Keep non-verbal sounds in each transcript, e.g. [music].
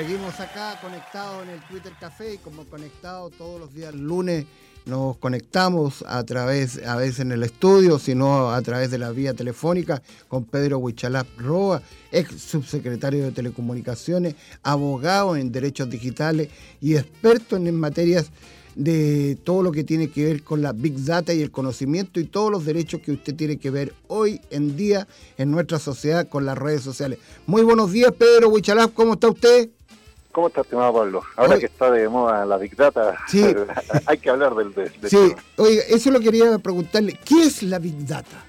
Seguimos acá conectados en el Twitter Café y como conectados todos los días lunes nos conectamos a través, a veces en el estudio, sino a través de la vía telefónica con Pedro Huichalap Roa, ex subsecretario de Telecomunicaciones, abogado en derechos digitales y experto en materias de todo lo que tiene que ver con la Big Data y el conocimiento y todos los derechos que usted tiene que ver hoy en día en nuestra sociedad con las redes sociales. Muy buenos días, Pedro Huichalap, ¿cómo está usted? ¿Cómo está, estimado Pablo? Ahora que está de moda la Big Data, [laughs] hay que hablar del... De, sí, oiga, eso lo quería preguntarle. ¿Qué es la Big Data?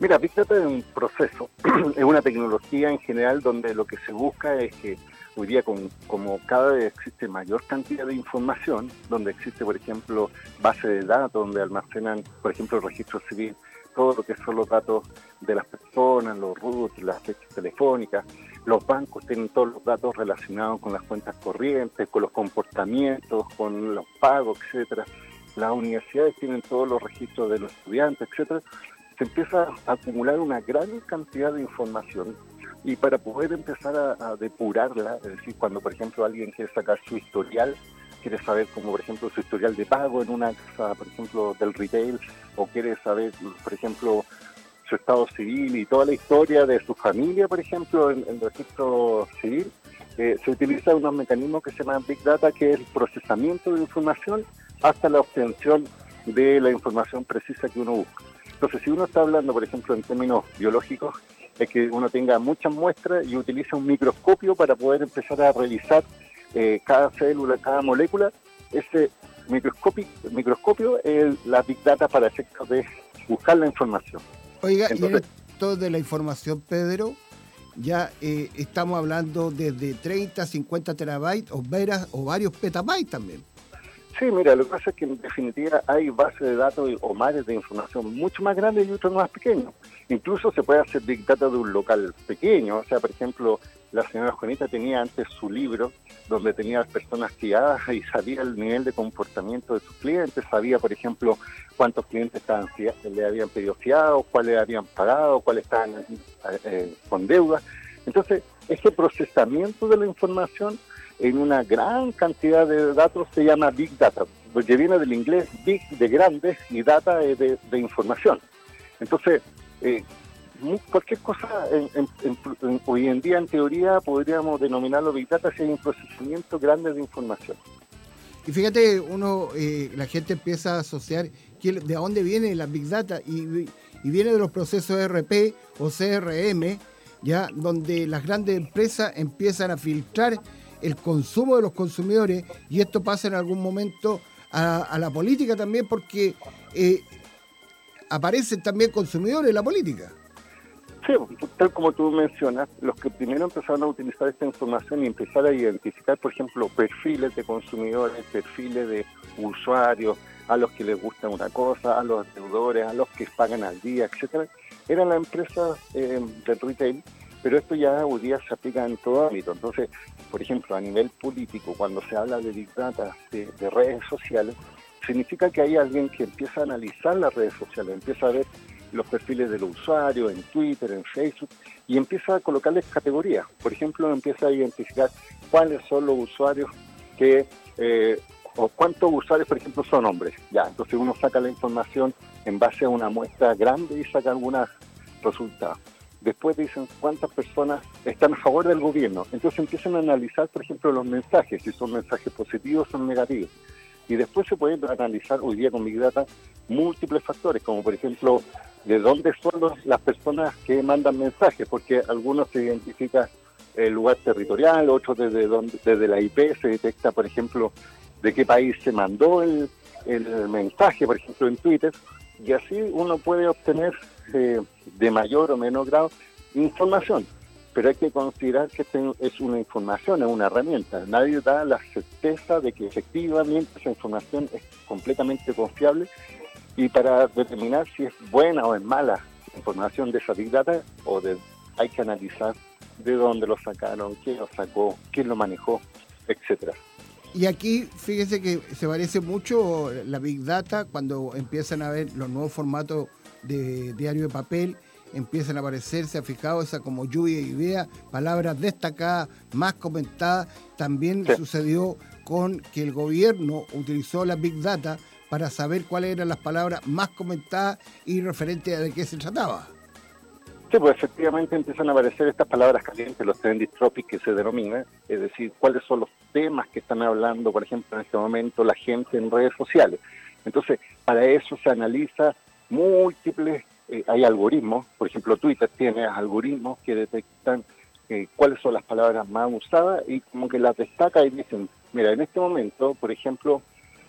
Mira, Big Data es un proceso, [clears throat] es una tecnología en general donde lo que se busca es que hoy día como cada vez existe mayor cantidad de información, donde existe, por ejemplo, base de datos donde almacenan, por ejemplo, el registro civil, todo lo que son los datos de las personas, los routes, las fechas telefónicas, los bancos tienen todos los datos relacionados con las cuentas corrientes, con los comportamientos, con los pagos, etcétera. Las universidades tienen todos los registros de los estudiantes, etcétera. Se empieza a acumular una gran cantidad de información y para poder empezar a, depurarla, es decir, cuando por ejemplo alguien quiere sacar su historial, quiere saber como por ejemplo su historial de pago en una casa, por ejemplo, del retail, o quiere saber, por ejemplo, su estado civil y toda la historia de su familia, por ejemplo, en, el registro civil, eh, se utiliza unos mecanismos que se llaman Big Data, que es el procesamiento de información hasta la obtención de la información precisa que uno busca. Entonces, si uno está hablando, por ejemplo, en términos biológicos, es que uno tenga muchas muestras y utiliza un microscopio para poder empezar a revisar eh, cada célula, cada molécula. Ese microscopio, microscopio es la Big Data para efectos de buscar la información. Oiga, y en esto de la información, Pedro, ya eh, estamos hablando desde 30, 50 terabytes o, veras, o varios petabytes también. Sí, mira, lo que pasa es que en definitiva hay bases de datos o mares de información mucho más grandes y otros más pequeños. Incluso se puede hacer Big Data de un local pequeño. O sea, por ejemplo, la señora Juanita tenía antes su libro donde tenía personas guiadas y sabía el nivel de comportamiento de sus clientes, sabía, por ejemplo, cuántos clientes estaban, le habían pedido fiados, cuáles habían pagado, cuáles estaban eh, con deuda. Entonces, ese procesamiento de la información en una gran cantidad de datos se llama Big Data, porque viene del inglés Big de grandes y Data de, de información. Entonces, eh, cualquier cosa hoy en día en teoría podríamos denominarlo Big Data si hay un procesamiento grande de información. Y fíjate, uno, eh, la gente empieza a asociar de dónde viene la Big Data y, y viene de los procesos ERP o CRM, ya donde las grandes empresas empiezan a filtrar el consumo de los consumidores y esto pasa en algún momento a, la política también porque eh, aparecen también consumidores en la política. Sí, tal como tú mencionas, los que primero empezaron a utilizar esta información y empezar a identificar, por ejemplo, perfiles de consumidores, perfiles de usuarios, a los que les gusta una cosa, a los deudores, a los que pagan al día, etcétera, eran las empresas eh, de retail pero esto ya hoy día se aplica en todo ámbito. Entonces, por ejemplo, a nivel político, cuando se habla de Big Data, de, redes sociales, significa que hay alguien que empieza a analizar las redes sociales, empieza a ver los perfiles de los usuarios en Twitter, en Facebook, y empieza a colocarles categorías. Por ejemplo, empieza a identificar cuáles son los usuarios que, eh, o cuántos usuarios, por ejemplo, son hombres. Ya, entonces uno saca la información en base a una muestra grande y saca algunos resultados después dicen cuántas personas están a favor del gobierno. Entonces empiezan a analizar, por ejemplo, los mensajes, si son mensajes positivos o negativos. Y después se pueden analizar hoy día con Big Data múltiples factores, como por ejemplo, de dónde son las personas que mandan mensajes, porque algunos se identifica el lugar territorial, otros desde, donde, desde la IP se detecta, por ejemplo, de qué país se mandó el mensaje, por ejemplo, en Twitter, y así uno puede obtener eh, de mayor o menor grado información. Pero hay que considerar que es una información, es una herramienta. Nadie da la certeza de que efectivamente esa información es completamente confiable y para determinar si es buena o es mala información de esa Big Data o de, hay que analizar de dónde lo sacaron, quién lo sacó, quién lo manejó, etcétera. Y aquí fíjese que se parece mucho la Big Data cuando empiezan a ver los nuevos formatos de diario de papel empiezan a aparecer, se ha fijado esa como lluvia de ideas, palabras destacadas, más comentadas. También sucedió con que el gobierno utilizó la Big Data para saber cuáles eran las palabras más comentadas y referente a de qué se trataba. Sí, pues efectivamente empiezan a aparecer estas palabras calientes, los trending topics que se denominan, es decir, cuáles son los temas que están hablando, por ejemplo, en este momento la gente en redes sociales. Entonces, para eso se analiza múltiples, eh, hay algoritmos, por ejemplo, Twitter tiene algoritmos que detectan eh, cuáles son las palabras más usadas y como que las destaca y dicen, mira, en este momento, por ejemplo,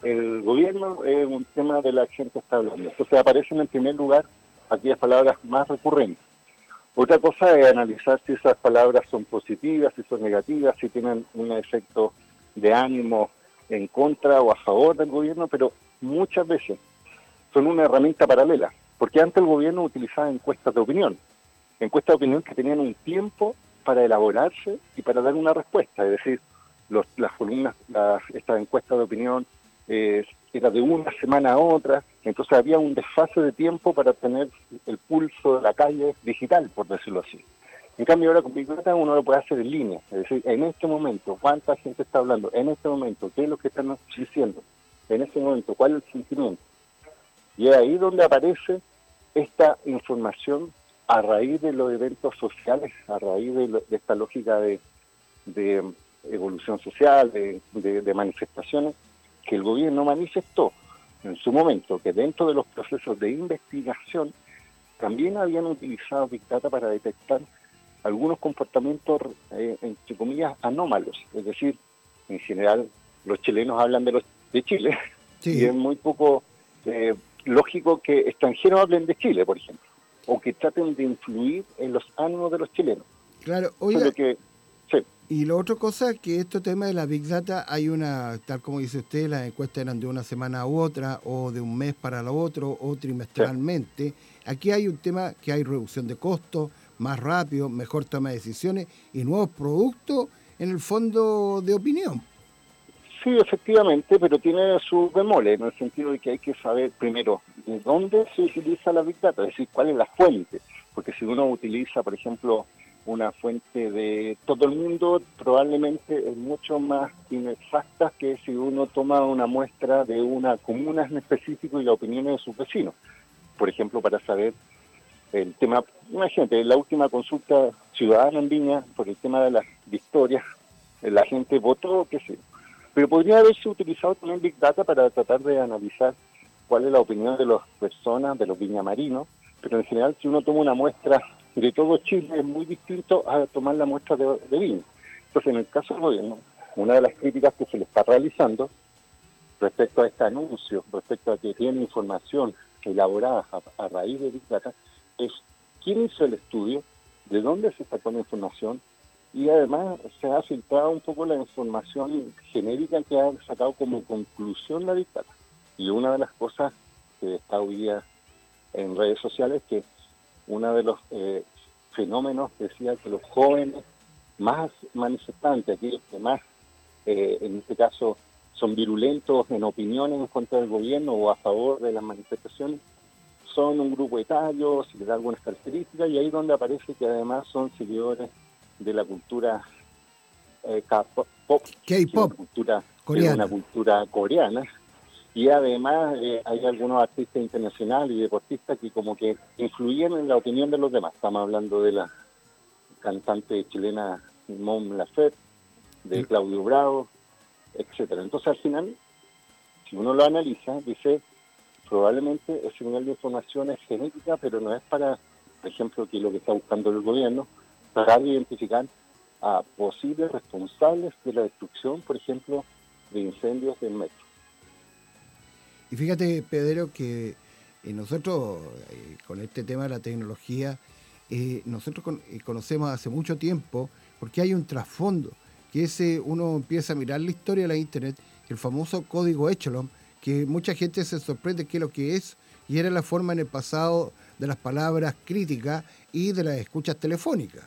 el gobierno es un tema de la gente está hablando. Entonces aparecen en primer lugar aquellas palabras más recurrentes otra cosa es analizar si esas palabras son positivas, si son negativas, si tienen un efecto de ánimo en contra o a favor del gobierno, pero muchas veces son una herramienta paralela, porque antes el gobierno utilizaba encuestas de opinión, encuestas de opinión que tenían un tiempo para elaborarse y para dar una respuesta, es decir, las columnas, las, estas encuestas de opinión eh, era de una semana a otra, entonces había un desfase de tiempo para tener el pulso de la calle digital, por decirlo así. En cambio ahora con Big Data uno lo puede hacer en línea, es decir, en este momento, cuánta gente está hablando, en este momento, qué es lo que están diciendo, en este momento, cuál es el sentimiento. Y es ahí donde aparece esta información a raíz de los eventos sociales, a raíz de, esta lógica de, evolución social, de manifestaciones, que el gobierno manifestó en su momento que dentro de los procesos de investigación también habían utilizado Big Data para detectar algunos comportamientos, eh, entre comillas, anómalos. Es decir, en general, los chilenos hablan de, los, de Chile y es muy poco eh, lógico que extranjeros hablen de Chile, por ejemplo, o que traten de influir en los ánimos de los chilenos. Claro, oiga, que, y la otra cosa que este tema de la Big Data, hay una, tal como dice usted, las encuestas eran de una semana u otra, o de un mes para la otro, o trimestralmente. Aquí hay un tema que hay reducción de costos, más rápido, mejor toma de decisiones y nuevos productos en el fondo de opinión. Sí, efectivamente, pero tiene su bemoles, en el sentido de que hay que saber primero de dónde se utiliza la Big Data, es decir, cuál es la fuente. Porque si uno utiliza, por ejemplo, una fuente de todo el mundo, probablemente es mucho más inexacta que si uno toma una muestra de una comuna en específico y la opinión de sus vecinos. Por ejemplo, para saber el tema, imagínate, la última consulta ciudadana en Viña por el tema de las victorias, la gente votó, qué sé. Pero podría haberse utilizado también Big Data para tratar de analizar cuál es la opinión de las personas, de los viñamarinos, pero en general si uno toma una muestra de todo Chile es muy distinto a tomar la muestra de, de vino. Entonces, en el caso del gobierno, una de las críticas que se le está realizando respecto a este anuncio, respecto a que tiene información elaborada a, raíz de Big Data, es quién hizo el estudio, de dónde se sacó la información y además se ha filtrado un poco la información genérica que ha sacado como conclusión la Big. Y una de las cosas que está hoy día en redes sociales es que uno de los eh, fenómenos decía que los jóvenes más manifestantes, aquellos que más, eh, en este caso, son virulentos en opiniones en contra del gobierno o a favor de las manifestaciones, son un grupo etario, se les da algunas características y ahí donde aparece que además son seguidores de la cultura eh, K-pop, K-pop, cultura, una cultura coreana, y además eh, hay algunos artistas internacionales y deportistas que como que influyen en la opinión de los demás. Estamos hablando de la cantante chilena Mon Laferte, de Claudio Bravo, etcétera. Entonces al final, si uno lo analiza, dice probablemente ese nivel de información es genética, pero no es para, por ejemplo, que lo que está buscando el gobierno, para identificar a posibles responsables de la destrucción, por ejemplo, de incendios en metro. Y fíjate, Pedro, que eh, nosotros eh, con este tema de la tecnología, eh, nosotros conocemos hace mucho tiempo, porque hay un trasfondo, que ese uno empieza a mirar la historia de la Internet, el famoso código Echelon, que mucha gente se sorprende qué es lo que es, y era la forma en el pasado de las palabras críticas y de las escuchas telefónicas.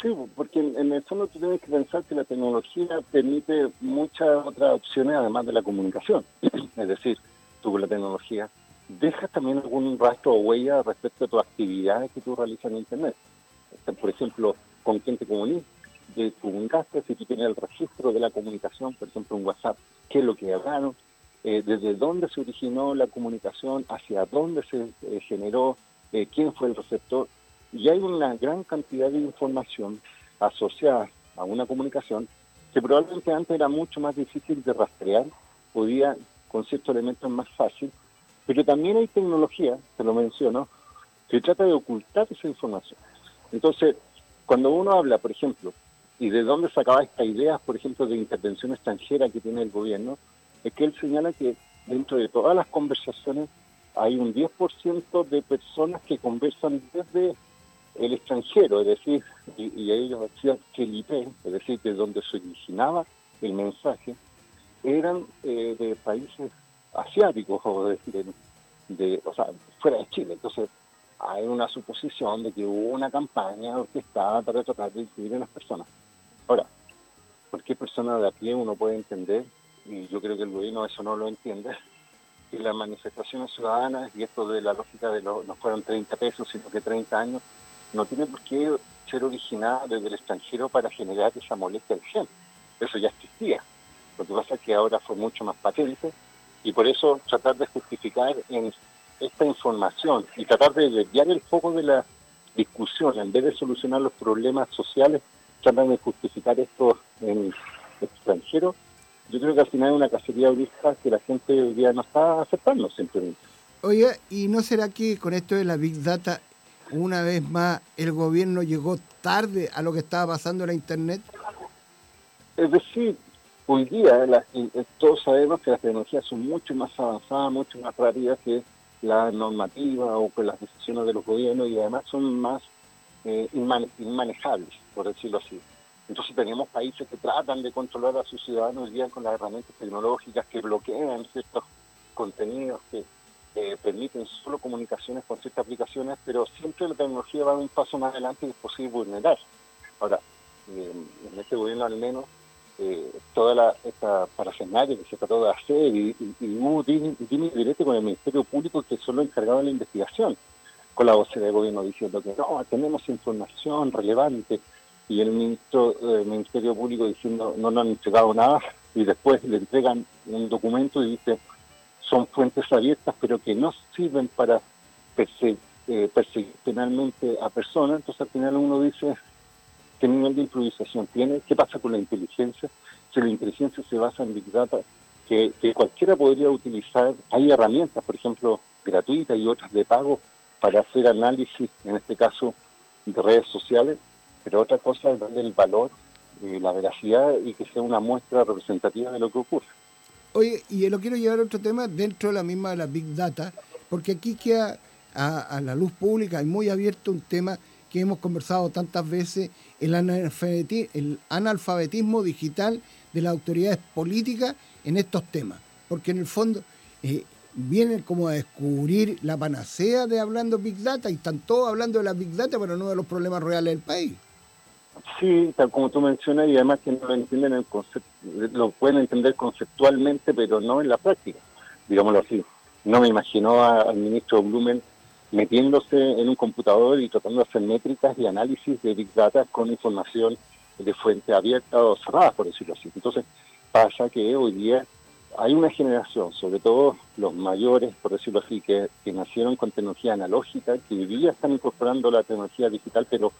Sí, porque en el fondo tú tienes que pensar que la tecnología permite muchas otras opciones además de la comunicación. [clears throat] es decir, tú con la tecnología dejas también algún rastro o huella respecto a tus actividades que tú realizas en Internet. Por ejemplo, con quién te comunicas, de comunicaste, si tú tienes el registro de la comunicación, por ejemplo, en WhatsApp, qué es lo que hablaron, eh, desde dónde se originó la comunicación, hacia dónde se eh, generó, eh, quién fue el receptor. Y hay una gran cantidad de información asociada a una comunicación que probablemente antes era mucho más difícil de rastrear, podía con ciertos elementos más fácil, pero también hay tecnología, te lo menciono, que trata de ocultar esa información. Entonces, cuando uno habla, por ejemplo, y de dónde sacaba esta idea, por ejemplo, de intervención extranjera que tiene el gobierno, es que él señala que dentro de todas las conversaciones hay un 10% de personas que conversan desde el extranjero, es decir, y, ellos decían que el IP, es decir, de donde se originaba el mensaje, eran eh, de países asiáticos o de, de, o sea, fuera de Chile. Entonces, hay una suposición de que hubo una campaña orquestada para tratar de incluir a las personas. Ahora, cualquier persona de a pie uno puede entender, y yo creo que el gobierno eso no lo entiende, que las manifestaciones ciudadanas, y esto de la lógica de no fueron 30 pesos, sino que 30 años, no tiene por qué ser originada desde el extranjero para generar esa molestia de gente. Eso ya existía. Lo que pasa es que ahora fue mucho más patente y por eso tratar de justificar en esta información y tratar de desviar el foco de la discusión en vez de solucionar los problemas sociales, tratar de justificar esto en extranjero, yo creo que al final es una cacería ahorita que la gente hoy no está aceptando simplemente. Oye, ¿y no será que con esto de la Big Data, una vez más, el gobierno llegó tarde a lo que estaba pasando en la Internet? Es decir, hoy día todos sabemos que las tecnologías son mucho más avanzadas, mucho más rápidas que la normativa o que las decisiones de los gobiernos y además son más eh, inmanejables, por decirlo así. Entonces tenemos países que tratan de controlar a sus ciudadanos hoy día con las herramientas tecnológicas que bloquean ciertos contenidos que permiten solo comunicaciones con ciertas aplicaciones, pero siempre la tecnología va un paso más adelante y es posible vulnerar. Ahora, eh, en este gobierno al menos eh, toda la, esta parafernalia que se trató de hacer y, hubo dime directo con el Ministerio Público que solo encargado de la investigación, con la voz del gobierno diciendo que no, tenemos información relevante y el ministro eh, Ministerio Público diciendo no nos han entregado nada y después le entregan un documento y dice son fuentes abiertas pero que no sirven para eh, perseguir penalmente a personas, entonces al final uno dice qué nivel de improvisación tiene, qué pasa con la inteligencia, si la inteligencia se basa en Big Data, que, cualquiera podría utilizar, hay herramientas, por ejemplo, gratuitas y otras de pago para hacer análisis, en este caso, de redes sociales, pero otra cosa es darle el valor, eh, la veracidad y que sea una muestra representativa de lo que ocurre. Oye, y lo quiero llevar a otro tema dentro de la misma de la Big Data, porque aquí queda a, la luz pública y muy abierto un tema que hemos conversado tantas veces, el analfabetismo, digital de las autoridades políticas en estos temas. Porque en el fondo eh, vienen como a descubrir la panacea de hablando Big Data y están todos hablando de la Big Data, pero no de los problemas reales del país. Sí, tal como tú mencionas, y además que no lo entienden el concepto, lo pueden entender conceptualmente, pero no en la práctica, digámoslo así. No me imagino al ministro Blumen metiéndose en un computador y tratando de hacer métricas y análisis de Big Data con información de fuente abierta o cerrada, por decirlo así. Entonces, pasa que hoy día hay una generación, sobre todo los mayores, por decirlo así, que, nacieron con tecnología analógica, que hoy día están incorporando la tecnología digital, pero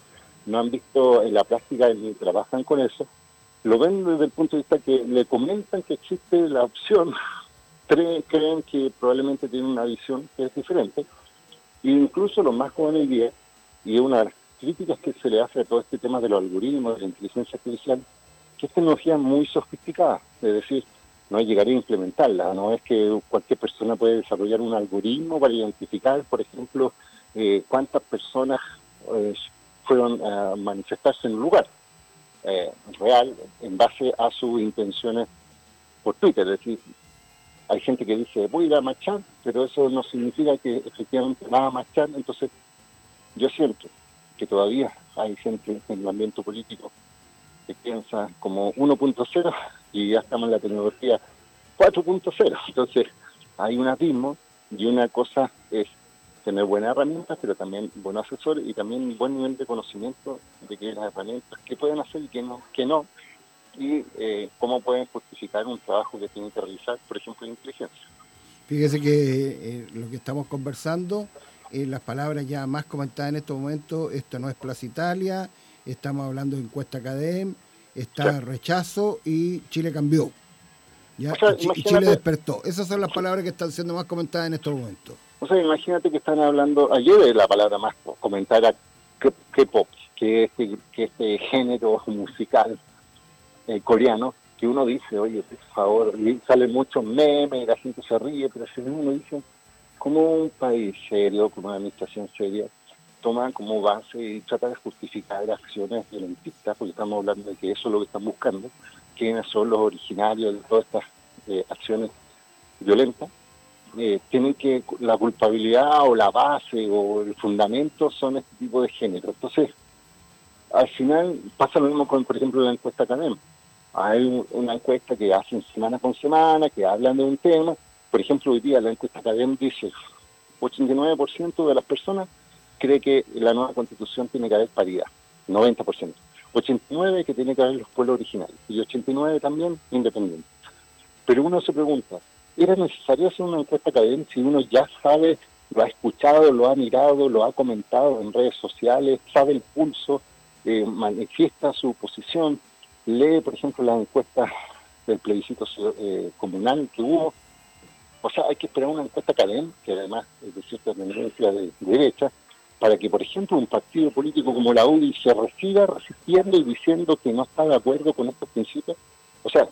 no han visto en la práctica ni trabajan con eso. Lo ven desde el punto de vista que le comentan que existe la opción, [laughs] creen, creen que probablemente tienen una visión que es diferente, incluso los más jóvenes día, y una de las críticas que se le hace a todo este tema de los algoritmos, de la inteligencia artificial, que es tecnología muy sofisticada, es decir, no es llegar a implementarla, no es que cualquier persona puede desarrollar un algoritmo para identificar, por ejemplo, eh, cuántas personas eh, fueron a manifestarse en un lugar eh, real en base a sus intenciones por Twitter, es decir, hay gente que dice voy a ir a marchar, pero eso no significa que efectivamente va a marchar. Entonces, yo siento que todavía hay gente en el ambiente político que piensa como 1.0 y ya estamos en la tecnología 4.0. Entonces, hay un abismo Y una cosa es tener buenas herramientas, pero también buenos asesores y también un buen nivel de conocimiento de qué las herramientas, qué pueden hacer y qué no, qué no y eh, cómo pueden justificar un trabajo que tienen que realizar, por ejemplo, en inteligencia. Fíjese que eh, lo que estamos conversando, eh, las palabras ya más comentadas en estos momentos, esto no es Plaza Italia, estamos hablando de encuesta académica, está rechazo y Chile cambió. ¿ya? y, Chile despertó. Esas son las palabras que están siendo más comentadas en estos momentos. O sea, imagínate que están hablando, ayer la palabra más comentada, K-pop, que este, que este género musical eh, coreano, que uno dice, oye, por favor, y sale muchos memes y la gente se ríe, pero si uno dice, como un país serio, como una administración seria, toma como base y trata de justificar acciones violentistas, porque estamos hablando de que eso es lo que están buscando, quiénes son los originarios de todas estas eh, acciones violentas, eh, tienen que, la culpabilidad o la base o el fundamento son este tipo de género. Entonces, al final pasa lo mismo con, por ejemplo, la encuesta académica hay una encuesta que hacen semana con semana, que hablan de un tema. Por ejemplo, hoy día la encuesta académica dice 89% de las personas cree que la nueva constitución tiene que haber paridad, 90%. 89 que tiene que haber los pueblos originales y 89 también independientes. Pero uno se pregunta, ¿era necesario hacer una encuesta académica si uno ya sabe, lo ha escuchado, lo ha mirado, lo ha comentado en redes sociales, sabe el pulso, eh, manifiesta su posición? lee, por ejemplo, las encuestas del plebiscito eh, comunal que hubo. O sea, hay que esperar una encuesta académica, que además es de cierta tendencia de, derecha, para que, por ejemplo, un partido político como la UDI se reciba resistiendo y diciendo que no está de acuerdo con estos principios. O sea,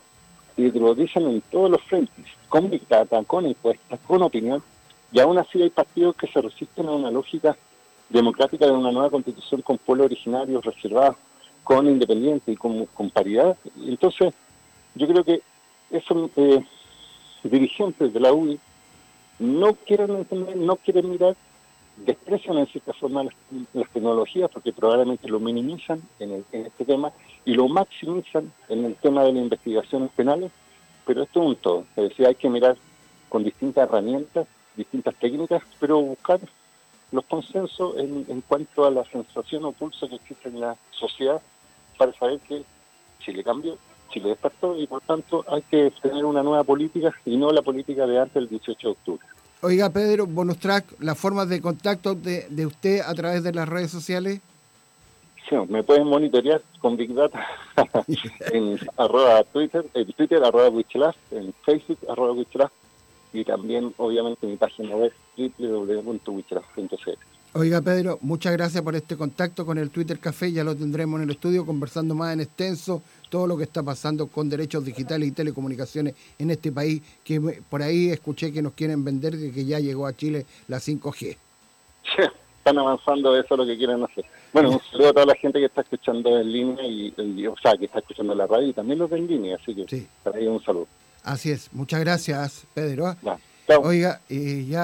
y lo dicen en todos los frentes, con dictata, con encuestas, con opinión, y aún así hay partidos que se resisten a una lógica democrática de una nueva constitución con pueblos originarios reservados con independiente y con, paridad. Entonces, yo creo que esos eh, dirigentes de la UDI no quieren entender, no quieren mirar, desprecian en cierta forma las, tecnologías porque probablemente lo minimizan en, este tema y lo maximizan en el tema de las investigaciones penales, pero esto es todo. Es decir, hay que mirar con distintas herramientas, distintas técnicas, pero buscar los consensos en, en cuanto a la sensación o pulso que existe en la sociedad para saber que Chile cambió, Chile despertó y por tanto hay que tener una nueva política y no la política de antes del 18 de octubre. Oiga, Pedro, bonus track, las formas de contacto de, de usted a través de las redes sociales. Sí, me pueden monitorear con Big Data [laughs] en arroba Twitter, en Twitter arroba Wichelaf, en Facebook arroba Wichelaf y también obviamente en mi página web www.wichelaf.cl. Oiga, Pedro, muchas gracias por este contacto con el Twitter Café. Ya lo tendremos en el estudio conversando más en extenso todo lo que está pasando con derechos digitales y telecomunicaciones en este país, que por ahí escuché que nos quieren vender de que ya llegó a Chile la 5G. [laughs] están avanzando, eso es lo que quieren hacer. Bueno, un saludo a toda la gente que está escuchando en línea, y, o sea, que está escuchando la radio y también los de en línea, así que para ahí un saludo. Así es, muchas gracias, Pedro. Oiga, y ya...